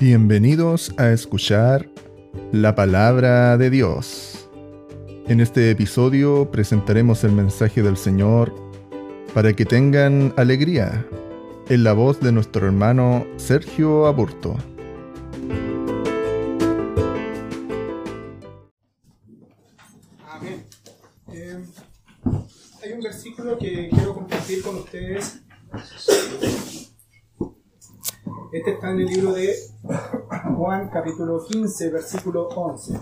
Bienvenidos a escuchar la palabra de Dios. En este episodio presentaremos el mensaje del Señor para que tengan alegría en la voz de nuestro hermano Sergio Aburto. Juan capítulo 15, versículo 11.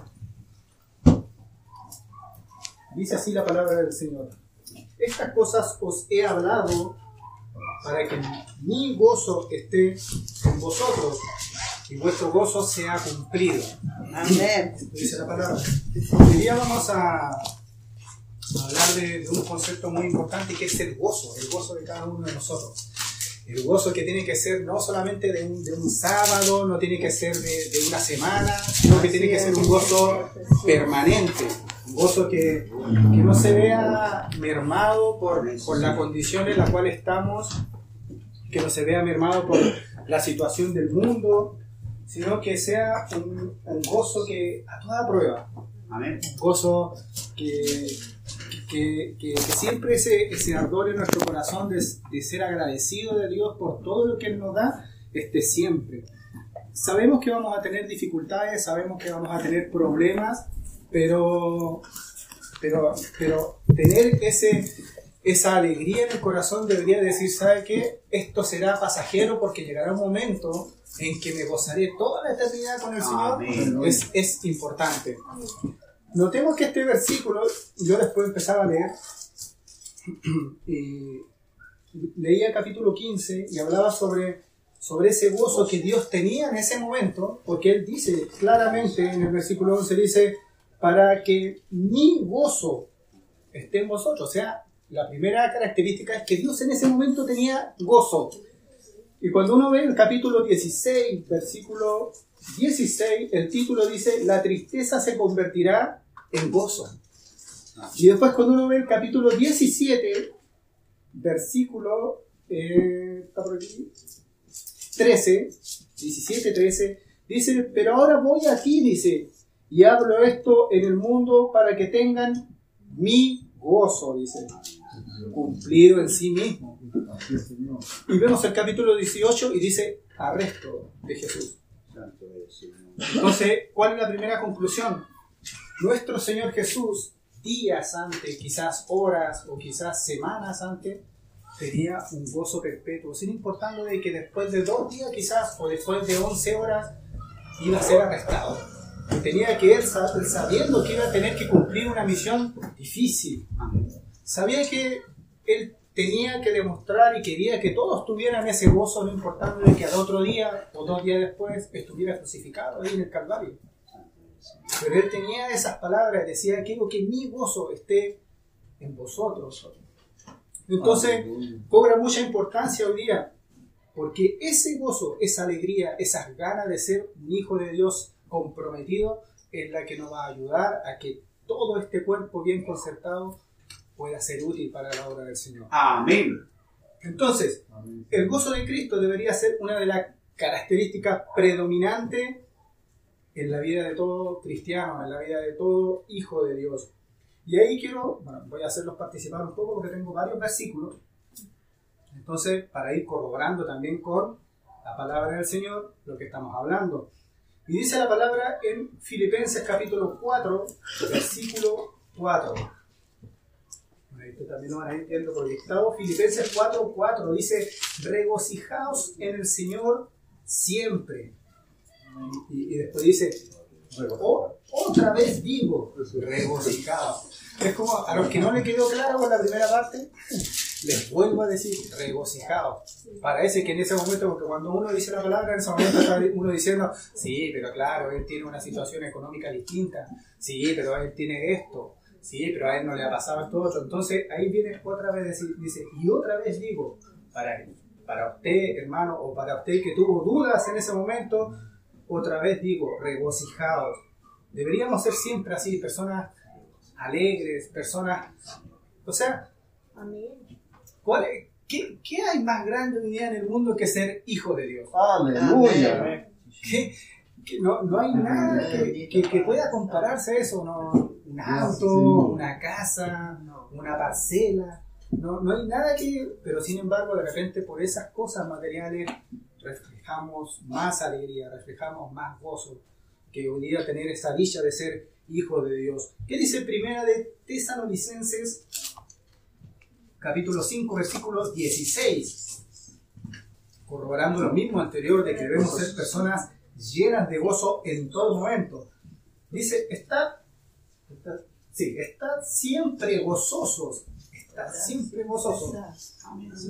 Dice así la palabra del Señor. Estas cosas os he hablado para que mi gozo esté en vosotros y vuestro gozo sea cumplido. Amén. Dice la palabra. Hoy día vamos a hablar de, de un concepto muy importante que es el gozo, el gozo de cada uno de nosotros. El gozo que tiene que ser no solamente de un, de un sábado, no tiene que ser de, de una semana, sino que tiene que ser un gozo permanente. Un gozo que, que no se vea mermado por, por la condición en la cual estamos, que no se vea mermado por la situación del mundo, sino que sea un, un gozo que a toda prueba, Amén. un gozo que, que, que- que siempre ese, ese ardor en nuestro corazón de, de ser agradecido de Dios por todo lo que Él nos da, esté siempre. Sabemos que vamos a tener dificultades, sabemos que vamos a tener problemas, pero, pero, pero tener ese, esa alegría en el corazón debería decir, ¿sabe qué? Esto será pasajero porque llegará un momento en que me gozaré toda la eternidad con el Señor. Amén. Es, es importante. Notemos que este versículo, yo después empezaba a leer, leía el capítulo 15 y hablaba sobre, sobre ese gozo que Dios tenía en ese momento, porque Él dice claramente en el versículo 11, dice, para que mi gozo esté en vosotros. O sea, la primera característica es que Dios en ese momento tenía gozo. Y cuando uno ve el capítulo 16, versículo 16, el título dice, la tristeza se convertirá en gozo. Y después cuando uno ve el capítulo 17, versículo eh, está por aquí, 13, 17, 13, dice, pero ahora voy aquí, dice, y hablo esto en el mundo para que tengan mi gozo, dice, cumplido en sí mismo. Y vemos el capítulo 18 y dice, arresto de Jesús. Entonces, ¿cuál es la primera conclusión? Nuestro Señor Jesús, días antes, quizás horas o quizás semanas antes, tenía un gozo perpetuo, sin importando de que después de dos días quizás o después de 11 horas iba a ser arrestado. Y tenía que él, sab- sabiendo que iba a tener que cumplir una misión difícil, sabía que él tenía que demostrar y quería que todos tuvieran ese gozo, no importando de que al otro día o dos días después estuviera crucificado ahí en el Calvario. Pero él tenía esas palabras, decía, quiero que mi gozo esté en vosotros. Entonces, Aleluya. cobra mucha importancia hoy día, porque ese gozo, esa alegría, esas ganas de ser un hijo de Dios comprometido, es la que nos va a ayudar a que todo este cuerpo bien concertado pueda ser útil para la obra del Señor. Amén. Entonces, el gozo de Cristo debería ser una de las características predominantes en la vida de todo cristiano, en la vida de todo hijo de Dios. Y ahí quiero, bueno, voy a hacerlos participar un poco porque tengo varios versículos. Entonces, para ir corroborando también con la palabra del Señor lo que estamos hablando. Y dice la palabra en Filipenses capítulo 4, versículo 4. Esto también lo van a ir viendo por dictado. Filipenses 4, 4 dice, regocijaos en el Señor siempre. Y, y después dice, "O- otra vez digo, regocijaos. Es como a los que no le quedó claro con la primera parte, les vuelvo a decir, regocijaos. Parece que en ese momento, porque cuando uno dice la palabra, en ese momento está uno diciendo, sí, pero claro, él tiene una situación económica distinta, sí, pero él tiene esto, sí, pero a él no le ha pasado esto otro. Entonces ahí viene otra vez, decir, dice, y otra vez digo, para, para usted, hermano, o para usted que tuvo dudas en ese momento, otra vez digo, regocijaos. Deberíamos ser siempre así, personas alegres, personas... O sea, Amén. ¿cuál es- qué, qué hay más grande hoy día en el mundo que ser hijo de Dios? Aleluya. que, que no, no hay nada que, que- que pueda compararse a eso. ¿no? Un auto, una casa, una parcela. No, no hay nada que... Pero sin embargo, de repente por esas cosas materiales reflejamos más alegría, reflejamos más gozo que hoy día tener esa dicha de ser hijos de Dios. ¿Qué dice primera de Tesalonicenses, capítulo 5, versículo 16? Corroborando lo mismo anterior de que debemos ser personas llenas de gozo en todo momento. Dice, estad, estad- sí, estad siempre gozosos, estad siempre gozosos.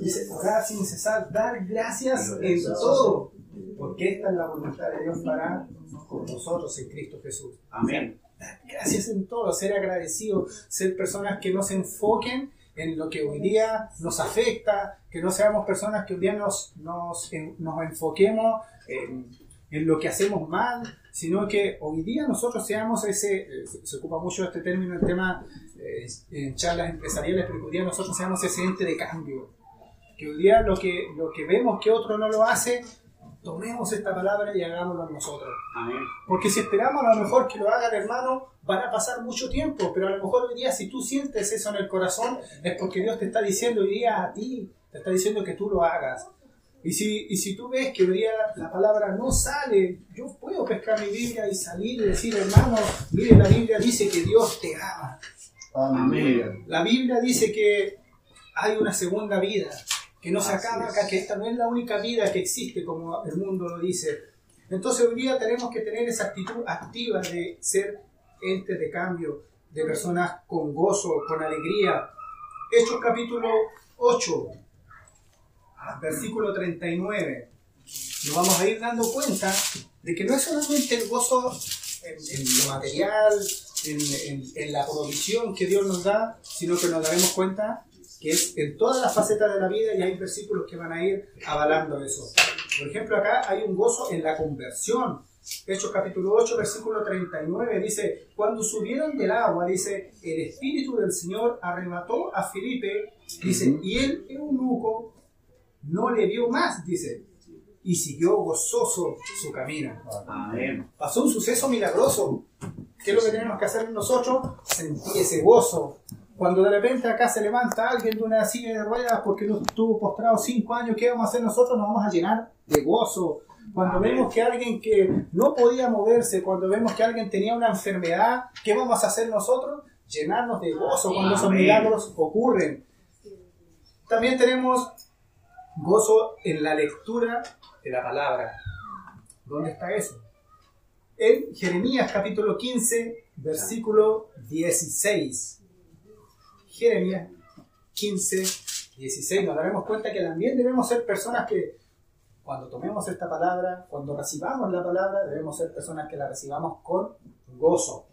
Dice, orar sin cesar, dar gracias en todo, porque esta es la voluntad de Dios para con nosotros en Cristo Jesús. Amén. Dar gracias en todo, ser agradecidos, ser personas que no se enfoquen en lo que hoy día nos afecta, que no seamos personas que hoy día nos, nos, nos enfoquemos en, en lo que hacemos mal, sino que hoy día nosotros seamos ese, eh, se, ocupa mucho este término en tema eh, en charlas empresariales, pero hoy día nosotros seamos ese ente de cambio. Que hoy día lo que, lo que vemos que otro no lo hace, tomemos esta palabra y hagámoslo nosotros. Amén. Porque si esperamos a lo mejor que lo hagan hermano, van a pasar mucho tiempo, pero a lo mejor hoy día si tú sientes eso en el corazón, es porque Dios te está diciendo hoy día a ti, te está diciendo que tú lo hagas. Y si, y si tú ves que hoy día la palabra no sale, yo puedo pescar mi Biblia y salir y decir, hermano, mire, la Biblia dice que Dios te ama. Amén. La Biblia dice que hay una segunda vida, que no se Así acaba acá, que esta no es la única vida que existe, como el mundo lo dice. Entonces hoy día tenemos que tener esa actitud activa de ser entes de cambio, de personas con gozo, con alegría. Hechos capítulo 8, versículo 39. Nos vamos a ir dando cuenta de que no es solamente el gozo en, en lo material, en, en- en la provisión que Dios nos da, sino que nos daremos cuenta que es en todas las facetas de la vida y hay versículos que van a ir avalando eso. Por ejemplo, acá hay un gozo en la conversión. Hechos capítulo 8, versículo 39 dice, cuando subieron del agua, dice, el Espíritu del Señor arrebató a Felipe, dice, y el eunuco no le vio más, dice, y siguió gozoso su camino. Amén. Pasó un suceso milagroso. ¿Qué es lo que tenemos que hacer nosotros? Sentir ese gozo. Cuando de repente acá se levanta alguien de una silla de ruedas porque no estuvo postrado cinco años, ¿qué vamos a hacer nosotros? Nos vamos a llenar de gozo. Cuando Amén. vemos que alguien que no podía moverse, cuando vemos que alguien tenía una enfermedad, ¿qué vamos a hacer nosotros? Llenarnos de gozo cuando esos Amén. milagros ocurren. También tenemos gozo en la lectura de la palabra. ¿Dónde está eso? En Jeremías capítulo 15, versículo 16. Jeremías 15, 16. Nos daremos cuenta que también debemos ser personas que cuando tomemos esta palabra, cuando recibamos la palabra, debemos ser personas que la recibamos con gozo.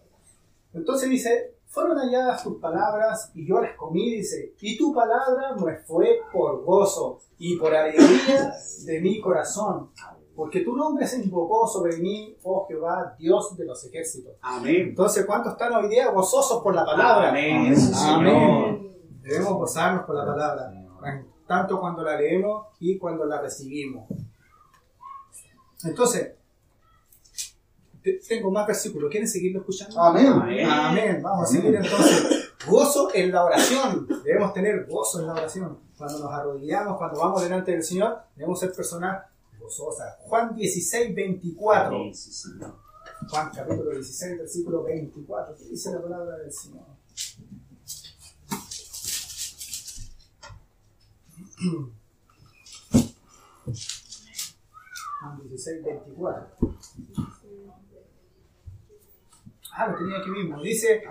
Entonces dice, fueron halladas tus palabras y yo las comí, dice, y tu palabra me fue por gozo y por alegría de mi corazón, porque tu nombre se invocó sobre mí, oh Jehová, Dios de los ejércitos. Amén. Entonces, ¿cuántos están hoy día gozosos por la palabra? Amén. Sí, Señor. Amén. Debemos gozarnos por la palabra, tanto cuando la leemos y cuando la recibimos. Entonces, tengo más versículos. ¿Quieren seguirlo escuchando? Amén. Amén. Amén. Vamos a seguir entonces. Gozo en la oración. Debemos tener gozo en la oración. Cuando nos arrodillamos, cuando vamos delante del Señor, debemos ser personas gozosas. Juan 16, 24. Amén, sí, Señor. Juan capítulo 16, versículo 24. ¿Qué dice la palabra del Señor? Juan 16, 24. Ah, lo tenía aquí mismo. Dice,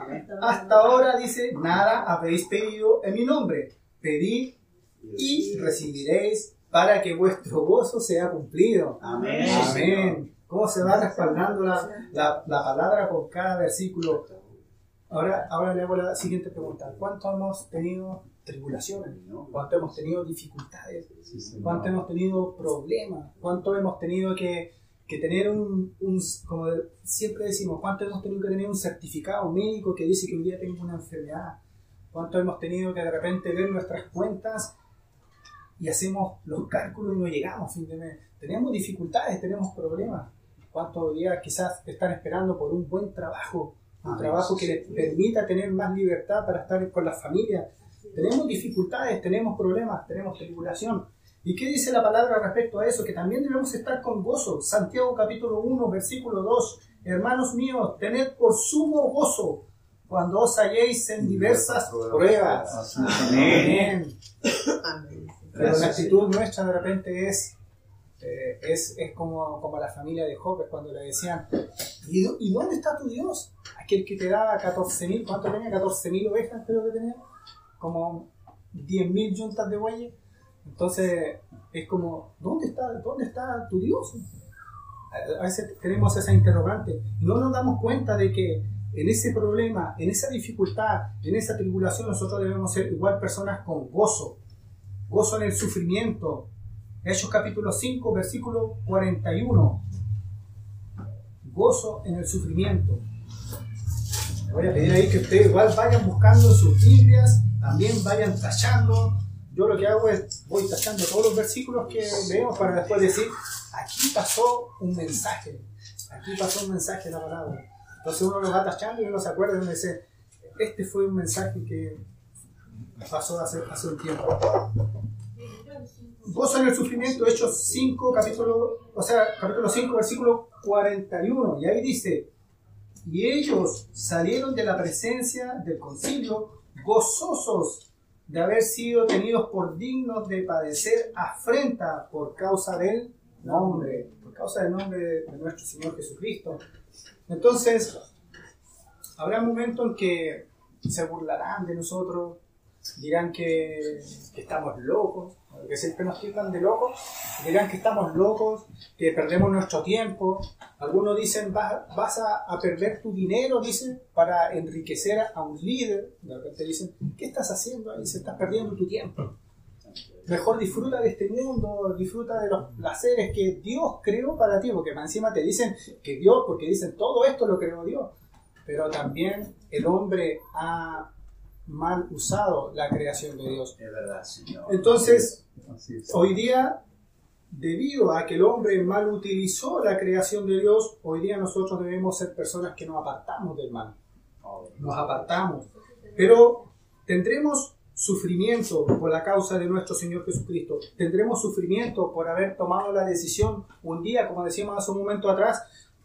hasta ahora dice, nada habéis pedido en mi nombre. Pedid y recibiréis para que vuestro gozo sea cumplido. Amén. Amén. ¿Cómo se va respaldando la, la, la palabra con cada versículo? Ahora, ahora le hago la siguiente pregunta. ¿Cuánto hemos tenido tribulaciones? ¿Cuánto hemos tenido dificultades? ¿Cuánto hemos tenido problemas? ¿Cuánto hemos tenido que, que tener un, un- como siempre decimos, cuánto hemos tenido que tener un certificado médico que dice que hoy día tengo una enfermedad? ¿Cuánto hemos tenido que de repente ver nuestras cuentas y hacemos los cálculos y no llegamos fin de mes? Tenemos dificultades, tenemos problemas. ¿Cuántos días quizás están esperando por un buen trabajo? Un Amén. trabajo que les permita tener más libertad para estar con la familia. Tenemos dificultades, tenemos problemas, tenemos tribulación. ¿Y qué dice la palabra respecto a eso? Que también debemos estar con gozo. Santiago capítulo 1, versículo 2. Hermanos míos, tened por sumo gozo cuando os halléis en diversas pruebas. Amén. Amén. Pero la actitud nuestra de repente es, eh, es, es como, como la familia de Job, cuando le decían, ¿y, y dónde está tu Dios? Aquel que te daba 14.000, ¿cuánto tenía? 14.000 ovejas creo que tenía, como 10.000 yuntas de bueyes. Entonces es como, ¿dónde está, ¿dónde está tu Dios? A- veces tenemos esa interrogante no nos damos cuenta de que en ese problema, en esa dificultad, en esa tribulación, nosotros debemos ser igual personas con gozo, gozo en el sufrimiento. Hechos capítulo 5, versículo 41. Gozo en el sufrimiento. Le voy a pedir ahí que ustedes igual vayan buscando en sus Biblias, también vayan tachando. Yo lo que hago es voy tachando todos los versículos que leemos para después decir, aquí pasó un mensaje, aquí pasó un mensaje de la palabra. Entonces uno lo va tachando y uno se acuerda y uno dice, este fue un mensaje que pasó hace, hace un tiempo. Gozo en el sufrimiento, Hechos 5, capítulo, o sea, capítulo 5, versículo 41. Y ahí dice, y ellos salieron de la presencia del concilio gozosos de haber sido tenidos por dignos de padecer afrenta por causa del nombre, por causa del nombre de, nuestro Señor Jesucristo. Entonces, habrá momentos en que se burlarán de nosotros, dirán que, que estamos locos, que siempre nos tildan de locos, dirán que estamos locos, que perdemos nuestro tiempo. Algunos dicen, vas, vas a, a perder tu dinero, dicen, para enriquecer a un líder. De repente dicen, ¿qué estás haciendo? Se estás perdiendo tu tiempo. Mejor disfruta de este mundo, disfruta de los placeres que Dios creó para ti, porque encima te dicen que Dios, porque dicen todo esto lo creó Dios, pero también el hombre ha mal usado la creación de Dios. Es verdad, Señor. Entonces, hoy día, debido a que el hombre mal utilizó la creación de Dios, hoy día nosotros debemos ser personas que nos apartamos del mal, nos apartamos. Pero tendremos sufrimiento por la causa de nuestro Señor Jesucristo. Tendremos sufrimiento por haber tomado la decisión un día, como decíamos hace un momento atrás,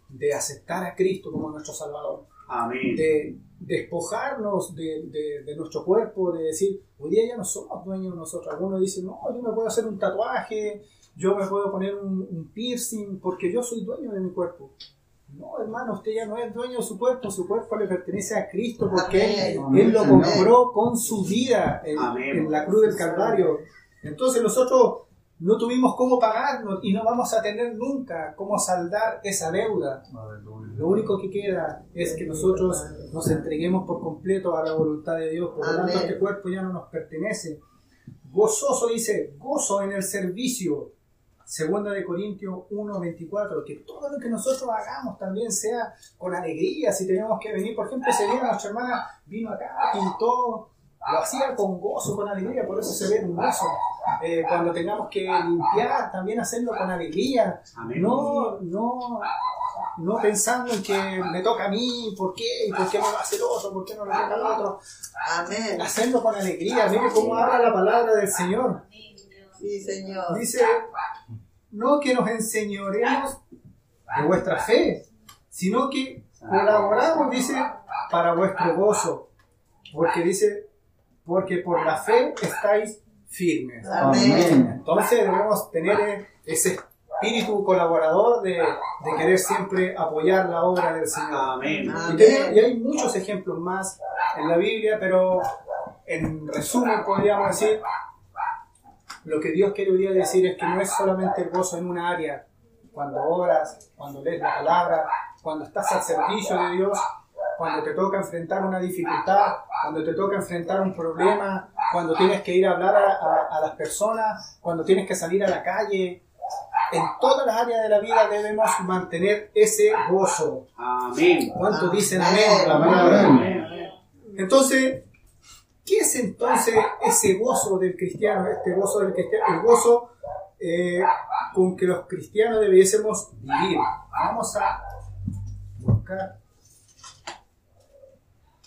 de aceptar a Cristo como nuestro Salvador Amén. de despojarnos de, de- de nuestro cuerpo, de decir, hoy día ya no somos dueños nosotros. Algunos dicen, no, yo me puedo hacer un tatuaje, yo me puedo poner un, un piercing, porque yo soy dueño de mi cuerpo. No, hermano, usted ya no es dueño de su cuerpo, su cuerpo le pertenece a Cristo porque Él, Amén. Él lo Amén. compró con su vida en, Amén. en la cruz del Calvario. Entonces nosotros no tuvimos cómo pagarnos y no vamos a tener nunca cómo saldar esa deuda. Lo único que queda es que nosotros nos entreguemos por completo a la voluntad de Dios. Por lo tanto, este cuerpo ya no nos pertenece. Gozoso dice, gozo en el servicio. Segunda de Corintios 1.24, que todo lo que nosotros hagamos también sea con alegría, si tenemos que venir, por ejemplo, ese día nuestra hermana vino acá, pintó, lo hacía con gozo, con alegría, por eso se ve hermoso. Eh, cuando tengamos que limpiar, también hacerlo con alegría, no, no, no pensando en que me toca a mí, ¿por qué? ¿Y por qué no lo hace el otro? ¿Por qué no lo toca el otro? Amén. Hacerlo con alegría, mire cómo habla la palabra del Señor. Sí, Señor. Dice, no que nos enseñoremos de vuestra fe, sino que colaboramos, dice, para vuestro gozo. Porque dice, porque por la fe estáis firmes. Amén. Entonces debemos tener ese espíritu colaborador de, de querer siempre apoyar la obra del Señor. Amén. Y hay muchos ejemplos más en la Biblia, pero en resumen podríamos decir, lo que Dios quiere hoy día decir es que no es solamente el gozo en una área, cuando oras, cuando lees la palabra, cuando estás al servicio de Dios, cuando te toca enfrentar una dificultad, cuando te toca enfrentar un problema, cuando tienes que ir a hablar a, a- a las personas, cuando tienes que salir a la calle. En todas las áreas de la vida debemos mantener ese gozo. Amén. ¿Cuántos dicen Amén. amén? a la palabra? Amén. Entonces, ¿qué es entonces ese gozo del cristiano? Este gozo del cristiano, el gozo eh, con que los cristianos debiésemos vivir. Vamos a buscar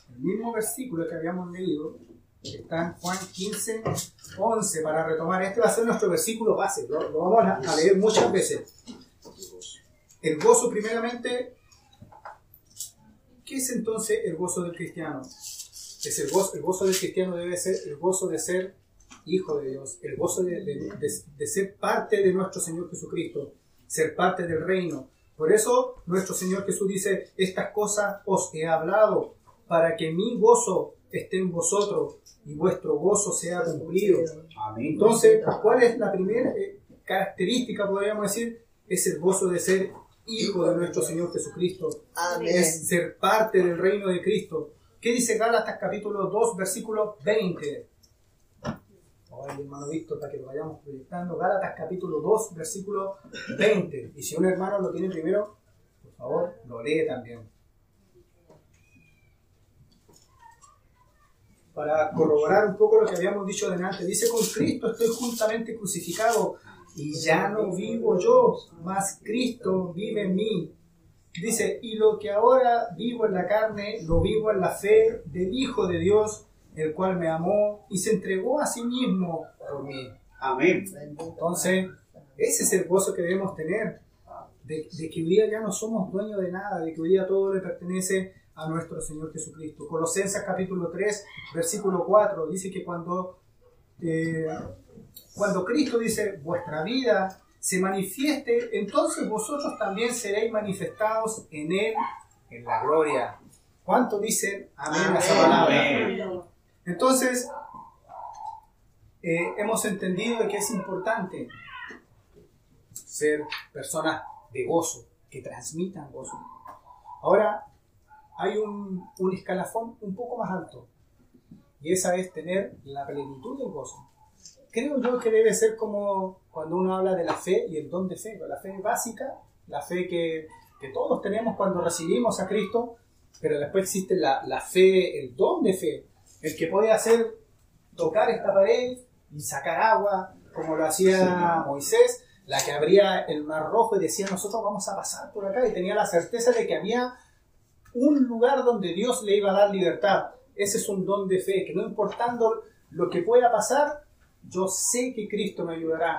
el mismo versículo que habíamos leído, que está en Juan 15, 11, para retomar. Este va a ser nuestro versículo base, lo, lo vamos a, leer muchas veces. El gozo, primeramente, ¿qué es entonces el gozo del cristiano? Es el, gozo, el gozo del cristiano debe ser el gozo de ser hijo de Dios, el gozo de, de- de- de ser parte de nuestro Señor Jesucristo, ser parte del reino. Por eso nuestro Señor Jesús dice, estas cosas os he hablado para que mi gozo esté en vosotros y vuestro gozo sea cumplido. Amén. Entonces, ¿cuál es la primera eh, característica, podríamos decir? Es el gozo de ser hijo de nuestro Señor Jesucristo. Amén. Es ser parte del reino de Cristo. ¿Qué dice Gálatas capítulo 2, versículo 20? Ahora el hermano Víctor, para que lo vayamos proyectando. Gálatas capítulo 2, versículo 20. Y si un hermano lo tiene primero, por favor, lo lee también. Para corroborar un poco lo que habíamos dicho delante, dice, con Cristo estoy juntamente crucificado y ya no vivo yo, mas Cristo vive en mí. Dice, y lo que ahora vivo en la carne, lo vivo en la fe del Hijo de Dios, el cual me amó y se entregó a sí mismo por mí. Amén. Entonces, ese es el gozo que debemos tener, de, de que hoy día ya no somos dueños de nada, de que hoy día todo le pertenece a nuestro Señor Jesucristo. Colosenses capítulo 3, versículo 4, dice que cuando, eh, cuando Cristo dice, vuestra vida se manifieste, entonces vosotros también seréis manifestados en Él, en la gloria. ¿Cuánto dicen amén a esa Amén. palabra? Entonces, eh, hemos entendido que es importante ser personas de gozo, que transmitan gozo. Ahora, hay un, un escalafón un poco más alto, y esa es tener la plenitud del gozo. Creo yo que debe ser como cuando uno habla de la fe y el don de fe, la fe básica, la fe que, que todos tenemos cuando recibimos a Cristo, pero después existe la, la fe, el don de fe, el que puede hacer tocar esta pared y sacar agua, como lo hacía Moisés, la que abría el mar rojo y decía nosotros vamos a pasar por acá y tenía la certeza de que había un lugar donde Dios le iba a dar libertad. Ese es un don de fe, que no importando lo que pueda pasar, yo sé que Cristo me ayudará.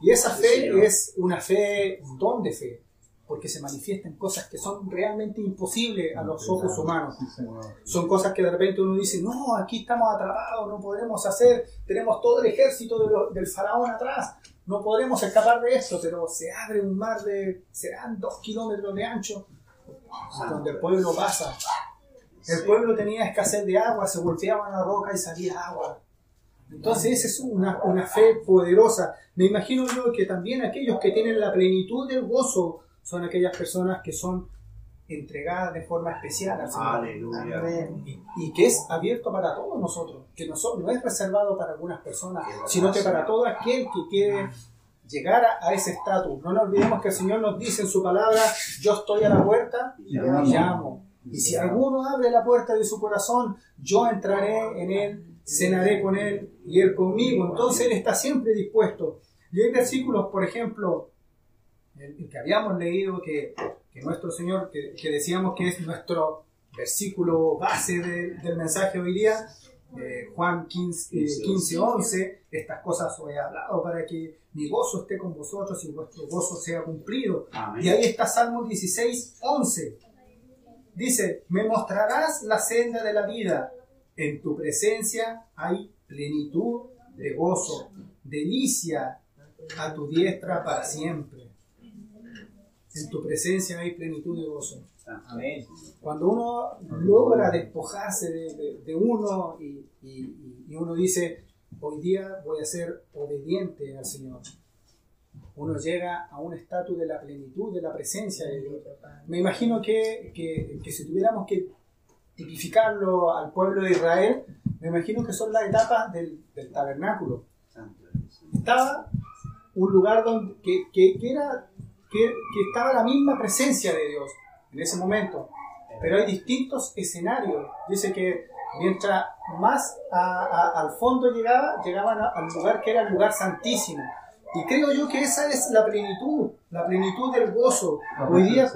Y esa fe es una fe, un don de fe, porque se manifiestan cosas que son realmente imposibles a los ojos humanos. Son cosas que de repente uno dice, no, aquí estamos atrapados, no podremos hacer, tenemos todo el ejército de lo- del faraón atrás, no podremos escapar de esto, pero se abre un mar de, serán dos kilómetros de ancho, donde el pueblo pasa. El pueblo tenía escasez de agua, se golpeaban la roca y salía agua. Entonces esa es una, una fe poderosa. Me imagino yo que también aquellos que tienen la plenitud del gozo son aquellas personas que son entregadas de forma especial al Señor Aleluya. Y, y que es abierto para todos nosotros, que no, so- no es reservado para algunas personas, sino que para todo aquel que quiere llegar a, a ese estatus. No nos olvidemos que el Señor nos dice en su palabra, yo estoy a la puerta y llamo. Y si alguno abre la puerta de su corazón, yo entraré en él, cenaré con él y él conmigo. Entonces él está siempre dispuesto. Y hay versículos, por ejemplo, el, el que habíamos leído que, que nuestro Señor, que, que decíamos que es nuestro versículo base de- del mensaje hoy día, eh, Juan 15, eh, 15, 11, estas cosas os he hablado para que mi gozo esté con vosotros y vuestro gozo sea cumplido. Y Amén. ahí está Salmo 16, 11. Dice, me mostrarás la senda de la vida. En tu presencia hay plenitud de gozo, delicia a tu diestra para siempre. En tu presencia hay plenitud de gozo. Amén. Cuando uno logra despojarse de, de- de uno y, y- y uno dice, hoy día voy a ser obediente al Señor, uno llega a un estatus de la plenitud de la presencia de Dios. Me imagino que, que- que si tuviéramos que tipificarlo al pueblo de Israel, me imagino que son las etapas del, del tabernáculo. Estaba un lugar donde, que, que- que era, que, que estaba la misma presencia de Dios en ese momento. Pero hay distintos escenarios. Dice que mientras más a- a- al fondo llegaba, llegaban a- al lugar que era el lugar santísimo. Y creo yo que esa es la plenitud, la plenitud del gozo. Hoy día,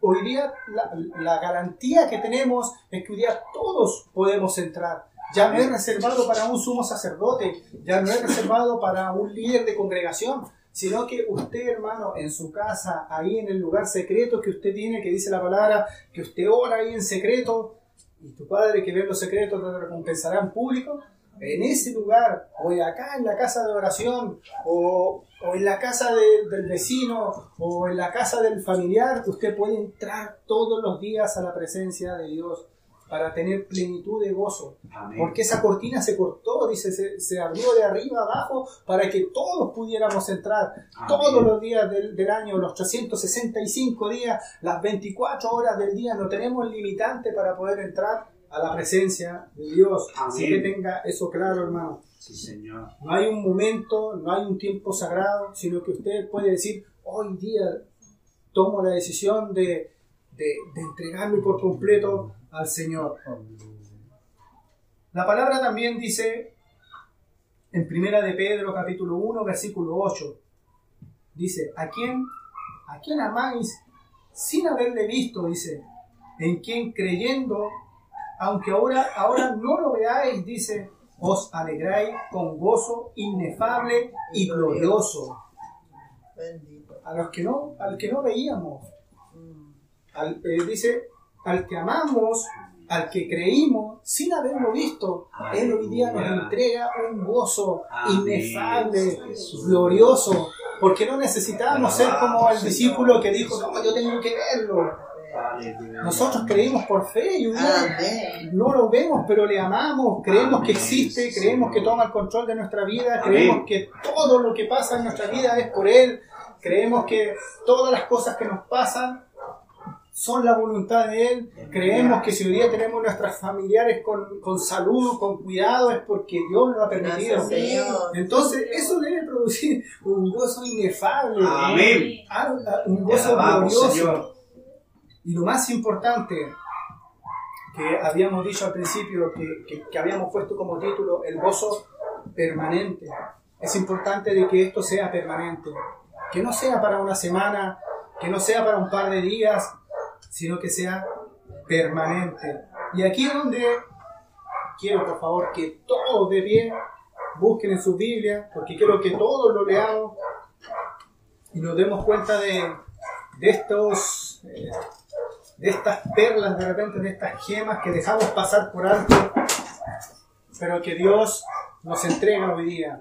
hoy día la, la garantía que tenemos es que hoy día todos podemos entrar. Ya no es reservado para un sumo sacerdote, ya no es reservado para un líder de congregación, sino que usted, hermano, en su casa, ahí en el lugar secreto que usted tiene, que dice la palabra, que usted ora ahí en secreto, y tu Padre que ve los secretos te recompensará en público, en ese lugar, o acá en la casa de oración, o, o en la casa de- del vecino, o en la casa del familiar, usted puede entrar todos los días a la presencia de Dios para tener plenitud de gozo. Amén. Porque esa cortina se cortó, dice, se, se abrió de arriba abajo para que todos pudiéramos entrar Amén. todos los días del, del año, los 365 días, las 24 horas del día, no tenemos limitante para poder entrar a la presencia de Dios. Así que tenga eso claro, hermano. Sí, Señor. No hay un momento, no hay un tiempo sagrado, sino que usted puede decir, hoy día tomo la decisión de, de, de entregarme por completo al Señor. La palabra también dice en Primera de Pedro capítulo 1 versículo 8 dice, ¿a quién a quién amáis sin haberle visto? dice, en quien creyendo aunque ahora ahora no lo veáis, dice, os alegráis con gozo inefable y glorioso. A los que no al que no veíamos, Mm. al- eh, dice, al que amamos, al que creímos, sin haberlo visto, Él hoy día nos entrega un gozo inefable, glorioso, porque no necesitamos ser como el discípulo que dijo, no, yo tengo que verlo. Nosotros creímos por fe y día no lo vemos, pero le amamos, creemos que existe, creemos que toma el control de nuestra vida, creemos que todo lo que pasa en nuestra vida es por Él, creemos que todas las cosas que nos pasan son la voluntad de Él, creemos que si hoy día tenemos nuestras familiares con, con salud, con cuidado, es porque Dios lo ha permitido. Entonces, eso debe producir un gozo inefable, Amén. ah, un gozo glorioso. Y lo más importante que habíamos dicho al principio, que, que- habíamos puesto como título, el gozo permanente. Es importante de que esto sea permanente, que no sea para una semana, que no sea para un par de días, sino que sea permanente. Y aquí es donde quiero, por favor, que todos de pie busquen en su Biblia, porque quiero que todos lo leamos y nos demos cuenta de, de estos... eh, de estas perlas, de repente, de estas gemas que dejamos pasar por alto, pero que Dios nos entrega hoy día.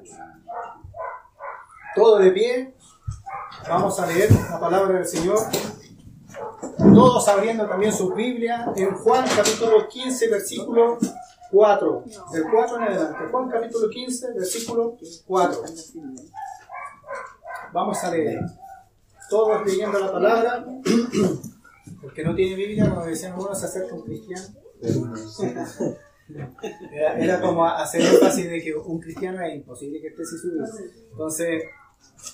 Todo de pie, vamos a leer la palabra del Señor. Todos abriendo también su Biblia en Juan capítulo 15, versículo 4. Del 4 en adelante. Juan capítulo 15, versículo 4. Vamos a leer. Todos leyendo la palabra. El que no tiene Biblia, como decían algunos, se acerca un cristiano. Era, era como hacer énfasis de que un cristiano es imposible que esté sin su. Entonces,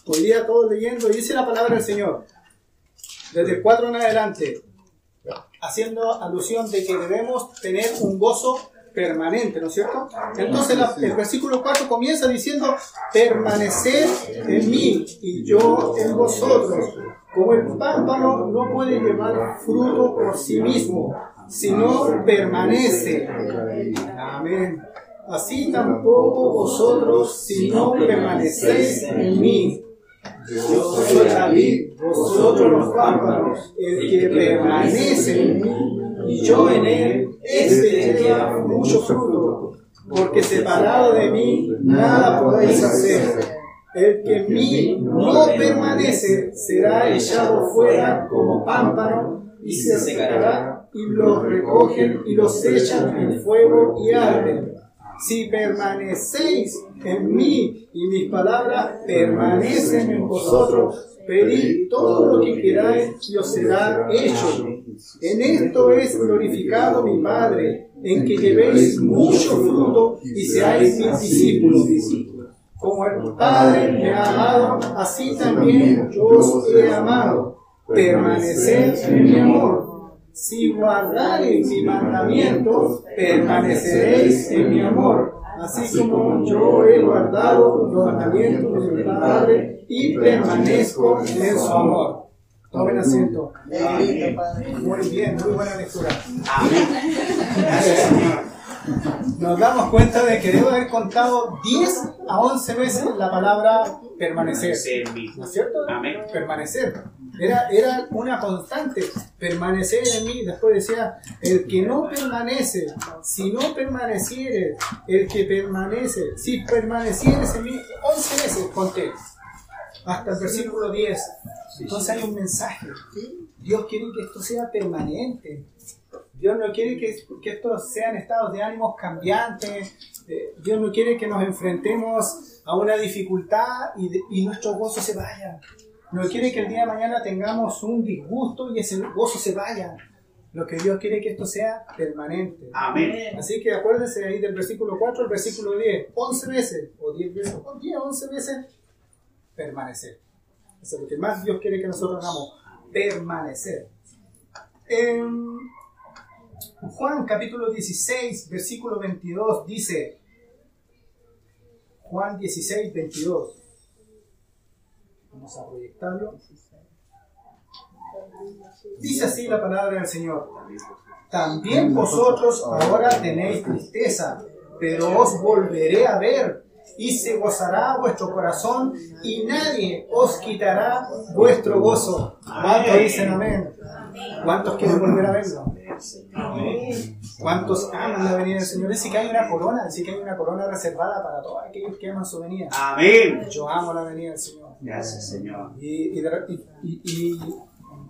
hoy día todos leyendo, y dice la palabra del Señor, desde el 4 en adelante, haciendo alusión de que debemos tener un gozo permanente, ¿no es cierto? Entonces la- el versículo 4 comienza diciendo, permanecer en mí y yo en vosotros. Como el pámpano no puede llevar fruto por sí mismo, sino permanece. Amén. Así tampoco vosotros, si no permanecéis en mí. Yo soy la vid, vosotros los pámpanos. El que permanece en mí y yo en él, este lleva mucho fruto. Porque separado de mí, nada podéis hacer. El que en mí no permanece será echado fuera como pámpano y se secará y los recogen y los echan en fuego y arden. Si permanecéis en mí y mis palabras permanecen en vosotros, pedid todo lo que queráis y os será hecho. En esto es glorificado mi Padre, en que llevéis mucho fruto y seáis mis discípulos. Como el Padre me ha amado, así también yo os he amado. Permaneced en mi amor. Si guardareis mis mandamientos, permaneceréis en mi amor, así como yo he guardado los mandamientos de mi Padre y permanezco en su amor. Tomen asiento. Muy bien, muy buena lectura. Amén. Gracias, Señor. Nos damos cuenta de que debo haber contado 10 a 11 veces la palabra permanecer. ¿No es cierto? Amén. Permanecer. Era, era una constante, permanecer en mí. Después decía, el que no permanece, si no permaneciere, el que permanece, si permanecieres en mí, 11 veces conté, hasta el versículo 10. Entonces hay un mensaje. Dios quiere que esto sea permanente. Dios no quiere que, que estos sean estados de ánimos cambiantes. Eh, Dios no quiere que nos enfrentemos a una dificultad y, de- y nuestro gozo se vaya. No quiere que el día de mañana tengamos un disgusto y ese gozo se vaya. Lo que Dios quiere es que esto sea permanente. Amén. Así que acuérdense ahí del versículo 4 al versículo 10. 11 veces, o 10 veces, o 10, 11 veces, permanecer. Eso es lo que más Dios quiere que nosotros hagamos, permanecer. En Juan capítulo 16, versículo 22 dice, Juan 16, 22. Vamos a proyectarlo. Dice así la palabra del Señor. También vosotros ahora tenéis tristeza, pero os volveré a ver y se gozará vuestro corazón y nadie os quitará vuestro gozo. ¿Cuántos dicen amén? ¿Cuántos quieren volver a verlo? ¿Cuántos aman la venida del Señor? Dice que hay una corona, dice que hay una corona reservada para todos aquellos que aman su venida. Amén. Yo amo la venida del Señor. Gracias, Señor. Y, y, de- y- y-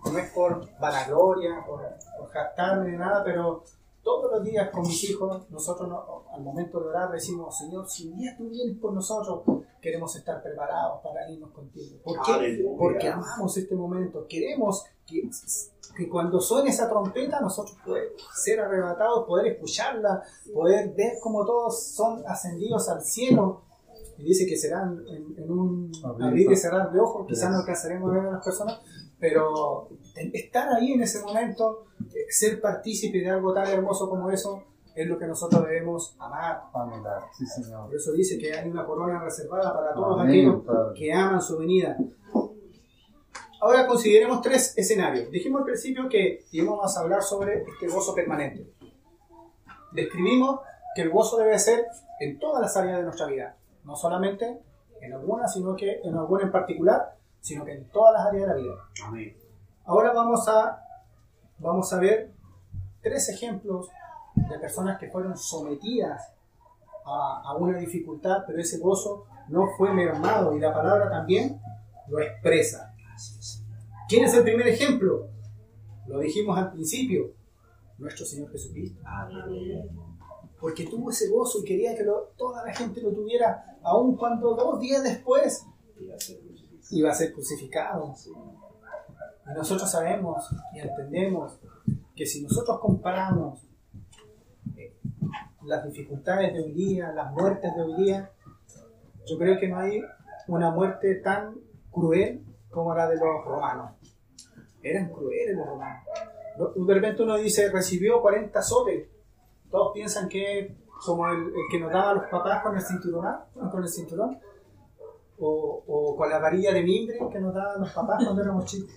no es por vanagloria, por, por jactarme ni nada, pero todos los días con mis hijos, nosotros no- al momento de orar decimos, Señor, si un día tú vienes por nosotros, queremos estar preparados para irnos contigo. ¿Por qué? Aleluya. Porque amamos este momento, queremos que, que cuando suene esa trompeta nosotros podemos ser arrebatados, poder escucharla, poder ver cómo todos son ascendidos al cielo. Y dice que serán en, en un Abrir y cerrar de ojos, quizás no alcanzaremos a ver a las personas, pero estar ahí en ese momento, eh, ser partícipe de algo tan hermoso como eso, es lo que nosotros debemos amar. Anhelar, sí, Señor. Por eso dice que hay una corona reservada para todos Amén, aquellos Padre. que aman su venida. Ahora consideremos tres escenarios. Dijimos al principio que íbamos a hablar sobre este gozo permanente. Describimos que el gozo debe ser en todas las áreas de nuestra vida, no solamente en alguna, sino que en alguna en particular, sino que en todas las áreas de la vida. Amén. Ahora vamos a, vamos a ver tres ejemplos de personas que fueron sometidas a, a una dificultad, pero ese gozo no fue mermado y la palabra también lo expresa. ¿Quién es el primer ejemplo? Lo dijimos al principio, nuestro Señor Jesucristo. Aleluya. Porque tuvo ese gozo y quería que lo- toda la gente lo tuviera, aun cuando dos días después Iba a ser crucificado. Y nosotros sabemos y entendemos que si nosotros comparamos eh, las dificultades de hoy día, las muertes de hoy día, yo creo que no hay una muerte tan cruel como la de los romanos. Eran crueles los romanos. No- De repente uno dice, recibió 40 azotes. Todos piensan que como el, el que nos daba a los papás con el cinturón, con el cinturón o, o con la varilla de mimbre que nos daban los papás cuando éramos chicos.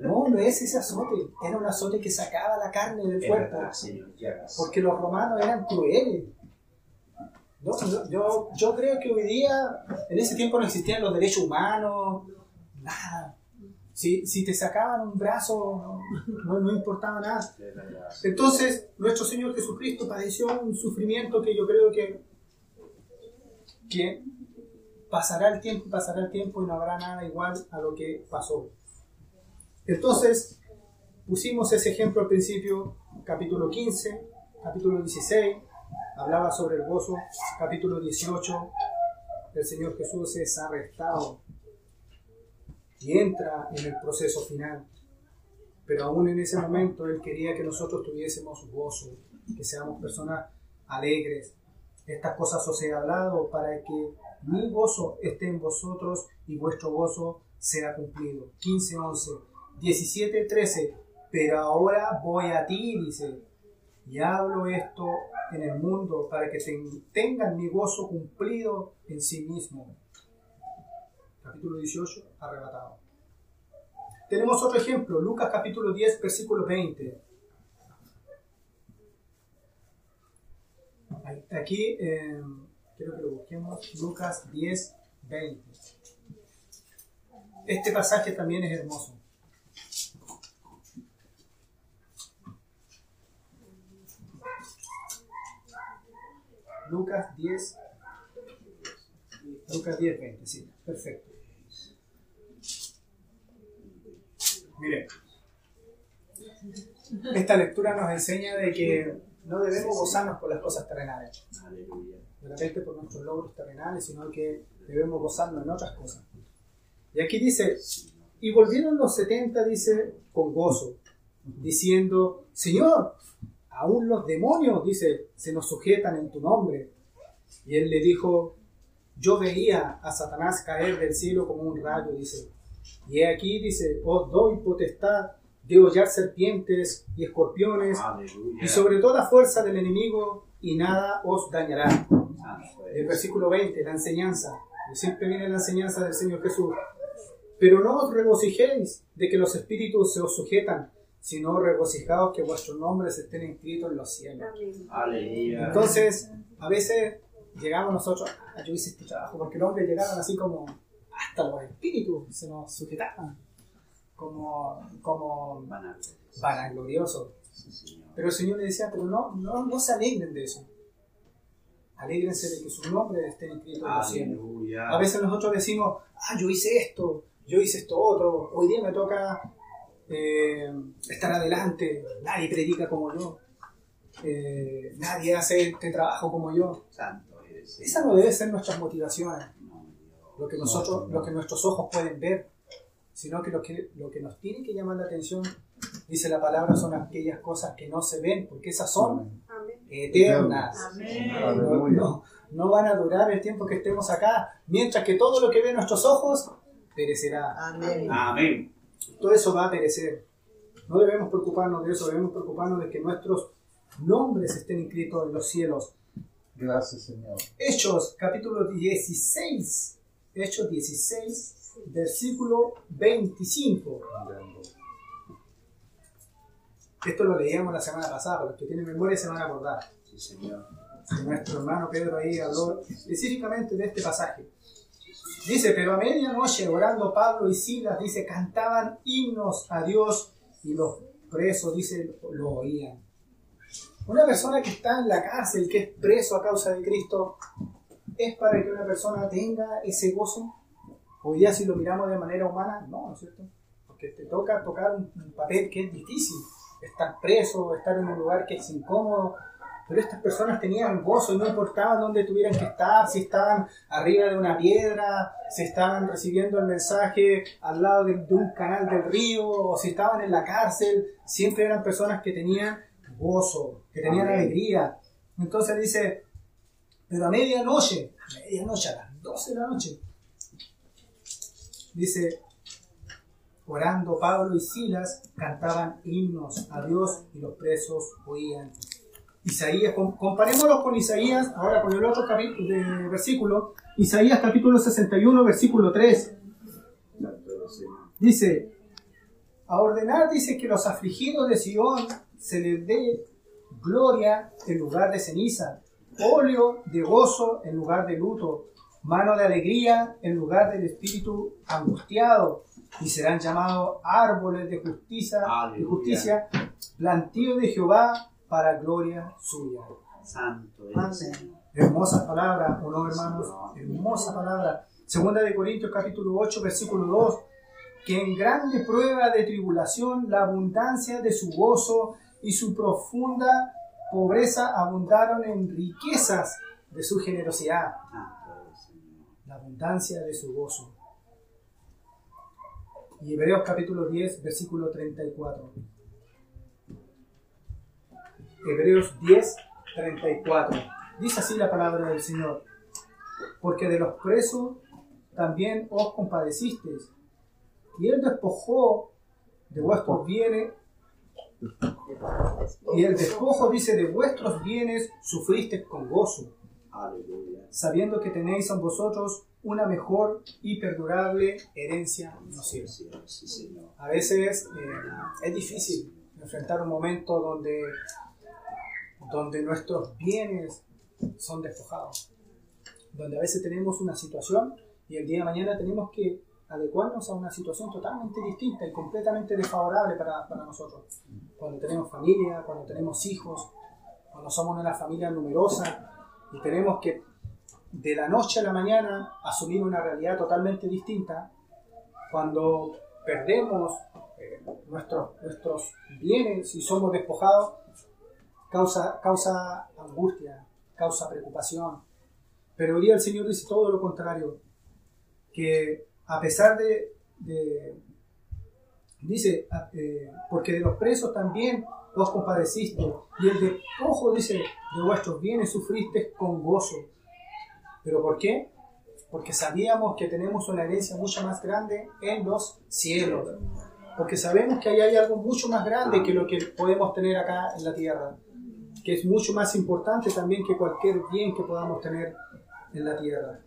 No, no es ese azote, era un azote que sacaba la carne del cuerpo, porque los romanos eran crueles. No, yo- yo, creo que hoy día, en ese tiempo no existían los derechos humanos, nada. Si, si te sacaban un brazo, no, no importaba nada. Entonces, nuestro Señor Jesucristo padeció un sufrimiento que yo creo que, que pasará el tiempo, pasará el tiempo y no habrá nada igual a lo que pasó. Entonces, pusimos ese ejemplo al principio, capítulo 15, capítulo 16, hablaba sobre el gozo, capítulo 18, el Señor Jesús es arrestado y entra en el proceso final. Pero aún en ese momento Él quería que nosotros tuviésemos gozo, que seamos personas alegres. Estas cosas os he hablado para que mi gozo esté en vosotros y vuestro gozo sea cumplido. 15, 11, 17, 13. Pero ahora voy a ti, dice. Y hablo esto en el mundo para que ten- tengan mi gozo cumplido en sí mismo. Capítulo 18, arrebatado. Tenemos otro ejemplo, Lucas capítulo 10, versículo 20. Aquí eh, quiero que lo busquemos, Lucas 10, 20. Este pasaje también es hermoso. Lucas 10, Lucas 10, 20, sí, perfecto. Mire, esta lectura nos enseña de que no debemos gozarnos por las cosas terrenales, Aleluya. de repente por nuestros logros terrenales, sino que debemos gozarnos en otras cosas. Y aquí dice, y volvieron los 70, dice, con gozo, diciendo, Señor, aún los demonios, dice, se nos sujetan en tu nombre. Y él le dijo, yo veía a Satanás caer del cielo como un rayo, dice. Y aquí, dice, os doy potestad de hollar serpientes y escorpiones Aleluya. y sobre toda fuerza del enemigo y nada os dañará. Santo El eres. versículo 20, la enseñanza. Siempre viene la enseñanza del Señor Jesús. Pero no os regocijéis de que los espíritus se os sujetan, sino regocijaos que vuestros nombres estén inscritos en los cielos. Aleluya. Entonces, a veces llegamos nosotros, ah, yo hice este trabajo, porque los hombres llegaban así como, hasta los espíritus se nos sujetaban, como, como Van vanagloriosos. Pero el Señor le decía, pero no, no, no se alegren de eso. Alégrense de que sus nombres estén inscritos en los cielos. A veces nosotros decimos, ah, yo hice esto, yo hice esto otro, hoy día me toca eh, estar adelante, nadie predica como yo, eh, nadie hace este trabajo como yo. Santo eres. Esa no debe ser nuestras motivaciones, No, lo que, nosotros, lo que nuestros ojos pueden ver, sino que lo, que lo que nos tiene que llamar la atención, dice la palabra, son aquellas cosas que no se ven, porque esas son eternas. No, no- no van a durar el tiempo que estemos acá, mientras que todo lo que ven nuestros ojos perecerá. Amén. Amén. Todo eso va a perecer. No debemos preocuparnos de eso, debemos preocuparnos de que nuestros nombres estén inscritos en los cielos. Gracias, Señor. Hechos, capítulo 16. Hechos 16, versículo 25. Esto lo leíamos la semana pasada, pero los que tienen memoria se van a acordar. Sí, Señor. Nuestro hermano Pedro ahí habló específicamente de este pasaje. Dice, pero a medianoche orando Pablo y Silas, dice, cantaban himnos a Dios y los presos, dice, lo oían. Una persona que está en la cárcel, que es preso a causa de Cristo, ¿es para que una persona tenga ese gozo? Hoy día si lo miramos de manera humana, no, ¿no es cierto? Porque te toca tocar un papel que es difícil, estar preso, estar en un lugar que es incómodo, pero estas personas tenían gozo y no importaba dónde tuvieran que estar, si estaban arriba de una piedra, si estaban recibiendo el mensaje al lado de, de un canal del río, o si estaban en la cárcel, siempre eran personas que tenían gozo, que tenían Amén. alegría. Entonces dice, pero a medianoche, a medianoche, a las 12 de la noche, dice, orando Pablo y Silas cantaban himnos a Dios y los presos oían. Isaías, com- comparémoslo con Isaías, ahora con el otro capítulo de versículo, Isaías capítulo 61, versículo 3, Santo eres, Señor. dice, a ordenar dice que los afligidos de Sion se les dé gloria en lugar de ceniza, óleo de gozo en lugar de luto, mano de alegría en lugar del espíritu angustiado, y serán llamados árboles de justicia, de justicia, plantío de Jehová para gloria suya. Santo. Señor. Hermosa palabra, ¿o no, hermanos? Hermosa palabra. Segunda de Corintios capítulo 8, versículo 2, que en grande prueba de tribulación la abundancia de su gozo y su profunda pobreza abundaron en riquezas de su generosidad, la abundancia de su gozo. Y Hebreos capítulo 10, versículo 34. Hebreos 10, 34. Dice así la palabra del Señor. Porque de los presos también os compadecisteis, y él despojó de vuestros bienes Y el despojo dice, de vuestros bienes sufriste con gozo, Aleluya. sabiendo que tenéis en vosotros una mejor y perdurable herencia Señor. A veces eh, es difícil enfrentar un momento donde, donde nuestros bienes son despojados, donde a veces tenemos una situación y el día de mañana tenemos que adecuarnos a una situación totalmente distinta y completamente desfavorable para, para nosotros. Cuando tenemos familia, cuando tenemos hijos, cuando somos una familia numerosa y tenemos que de la noche a la mañana asumir una realidad totalmente distinta, cuando perdemos eh, nuestros, nuestros bienes y somos despojados, causa, causa angustia, causa preocupación. Pero hoy día el Señor dice todo lo contrario, que a pesar de, dice, eh, porque de los presos también os compadeciste, y el despojo, dice, de vuestros bienes sufriste con gozo. ¿Pero por qué? Porque sabíamos que tenemos una herencia mucho más grande en los cielos. Porque sabemos que ahí hay algo mucho más grande que lo que podemos tener acá en la tierra. Que es mucho más importante también que cualquier bien que podamos tener en la tierra.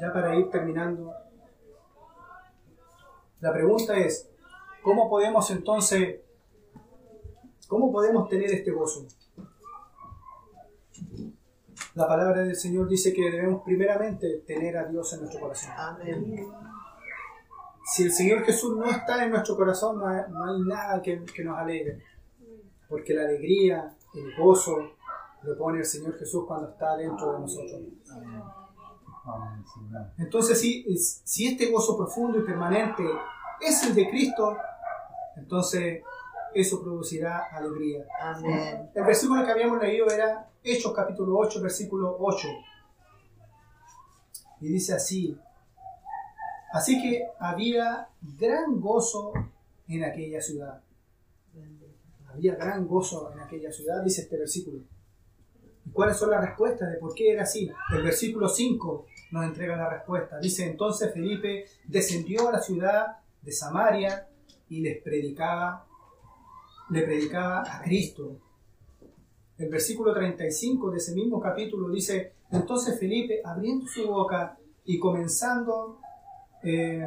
Ya para ir terminando, la pregunta es, ¿cómo podemos entonces, cómo podemos tener este gozo? La palabra del Señor dice que debemos primeramente tener a Dios en nuestro corazón. Amén. Si el Señor Jesús no está en nuestro corazón, no hay, no hay nada que, que nos alegre. Porque la alegría, el gozo, lo pone el Señor Jesús cuando está dentro de nosotros. Entonces, si, si este gozo profundo y permanente es el de Cristo, entonces eso producirá alegría. Amén. El versículo que habíamos leído era Hechos capítulo 8, versículo 8. Y dice así, así que había gran gozo en aquella ciudad. Había gran gozo en aquella ciudad, dice este versículo. ¿Y cuáles son las respuestas de por qué era así? El versículo 5 nos entrega la respuesta. Dice entonces Felipe descendió a la ciudad de Samaria y les predicaba, le predicaba a Cristo. El versículo 35 de ese mismo capítulo dice, entonces Felipe abriendo su boca y comenzando eh,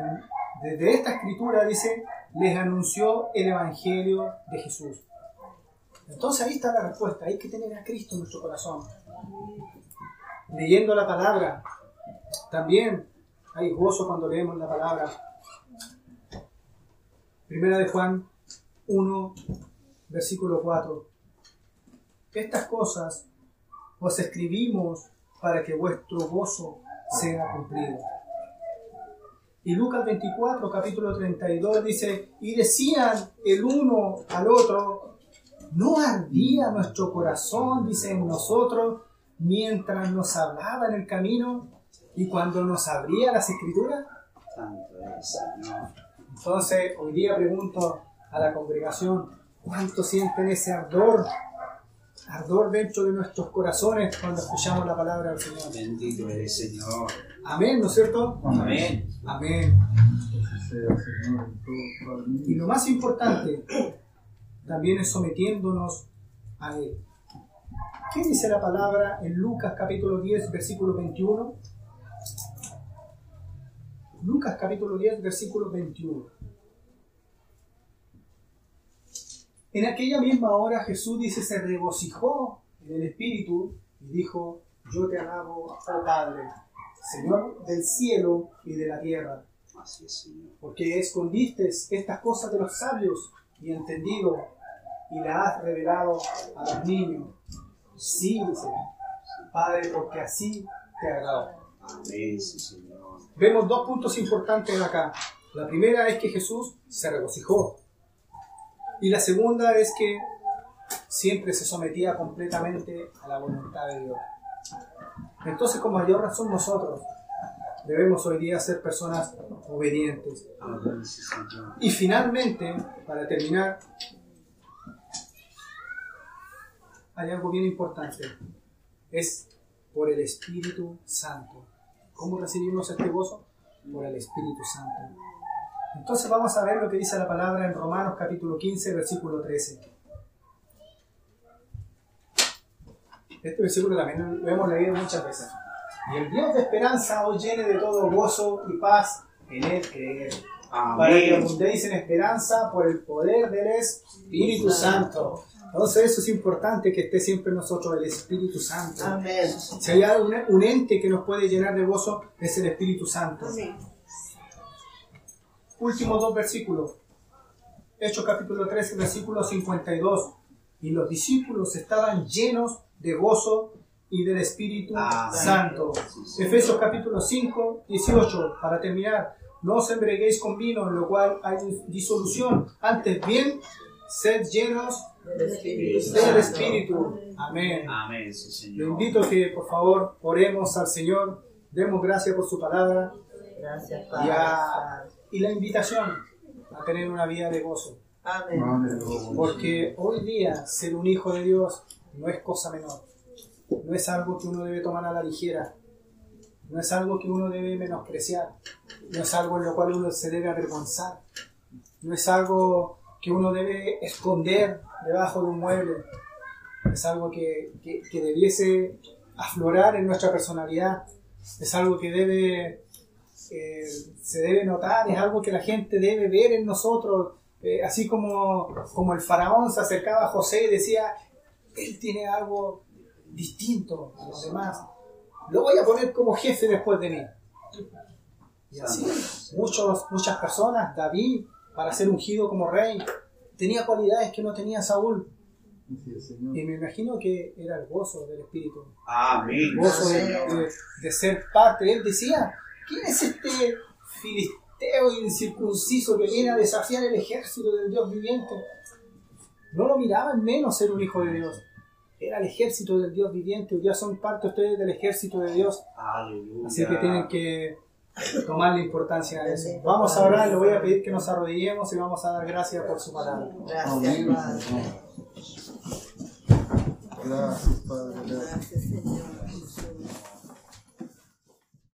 desde esta escritura, dice, les anunció el Evangelio de Jesús. Entonces ahí está la respuesta, hay que tener a Cristo en nuestro corazón. Leyendo la palabra, también hay gozo cuando leemos la palabra. Primera de Juan 1, versículo 4. Estas cosas os escribimos para que vuestro gozo sea cumplido. Y Lucas 24, capítulo 32 dice, y decían el uno al otro, ¿no ardía nuestro corazón, dice en nosotros, mientras nos hablaba en el camino y cuando nos abría las escrituras? Entonces, hoy día pregunto a la congregación, ¿cuánto sienten ese ardor? Ardor dentro de nuestros corazones cuando escuchamos la palabra del Señor. Bendito eres, Señor. Amén, ¿no es cierto? Amén. Amén. Y lo más importante también es sometiéndonos a Él. ¿Qué dice la palabra en Lucas capítulo 10, versículo 21? Lucas capítulo 10, versículo 21. En aquella misma hora Jesús dice, se regocijó en el Espíritu y dijo, yo te alabo, oh Padre, Señor del cielo y de la tierra, Así es, Señor. porque escondiste estas cosas de los sabios y entendido y las has revelado a los niños. Sí, dice, Padre, porque así te agrado. Amén, sí, Señor. Vemos dos puntos importantes acá. La primera es que Jesús se regocijó. Y la segunda es que siempre se sometía completamente a la voluntad de Dios. Entonces, con mayor razón nosotros debemos hoy día ser personas obedientes. Y finalmente, para terminar, hay algo bien importante. Es por el Espíritu Santo. ¿Cómo recibimos este gozo? Por el Espíritu Santo. Entonces vamos a ver lo que dice la palabra en Romanos capítulo 15, versículo 13. Este versículo también lo hemos leído muchas veces. Y el Dios de esperanza os llene de todo gozo y paz en Él creer. Para que Amén. abundéis en esperanza por el poder del Espíritu Santo. Entonces eso es importante que esté siempre en nosotros el Espíritu Santo. Amén. Si hay un, un ente que nos puede llenar de gozo, es el Espíritu Santo. Últimos dos versículos. Hechos capítulo 13, versículo 52. Y los discípulos estaban llenos de gozo y del Espíritu Amén. Santo. Efesios capítulo 5, 18. Para terminar, no os embreguéis con vino, en lo cual hay disolución. Antes bien, sed llenos Del Espíritu del Santo. Espíritu. Amén. Amén, sí, Le Señor. invito a que por favor oremos al Señor, demos gracias por su palabra Gracias, y, Padre. a- y la invitación a tener una vida de gozo. Amén. Porque hoy día ser un hijo de Dios no es cosa menor. No es algo que uno debe tomar a la ligera. No es algo que uno debe menospreciar. No es algo en lo cual uno se debe avergonzar. No es algo que uno debe esconder debajo de un mueble. Es algo que, que- que debiese aflorar en nuestra personalidad. Es algo que debe, eh, se debe notar, es algo que la gente debe ver en nosotros. Eh, así como, como el faraón se acercaba a José y decía, él tiene algo distinto a los demás. Lo voy a poner como jefe después de mí. Y así, muchos, muchas personas, David, para ser ungido como rey, tenía cualidades que no tenía Saúl. Y me imagino que era el gozo del Espíritu, Amén. el gozo de, de- de ser parte. Él decía, ¿quién es este filisteo incircunciso que viene a desafiar el ejército del Dios viviente? No lo miraban menos ser un hijo de Dios. Era el ejército del Dios viviente. Hoy día son parte ustedes del ejército de Dios. Aleluya. Así que tienen que tomarle importancia a eso. Vamos a orar, le voy a pedir que nos arrodillemos y vamos a dar gracias por su palabra. Gracias, Padre. Gracias, Padre. Gracias, Señor.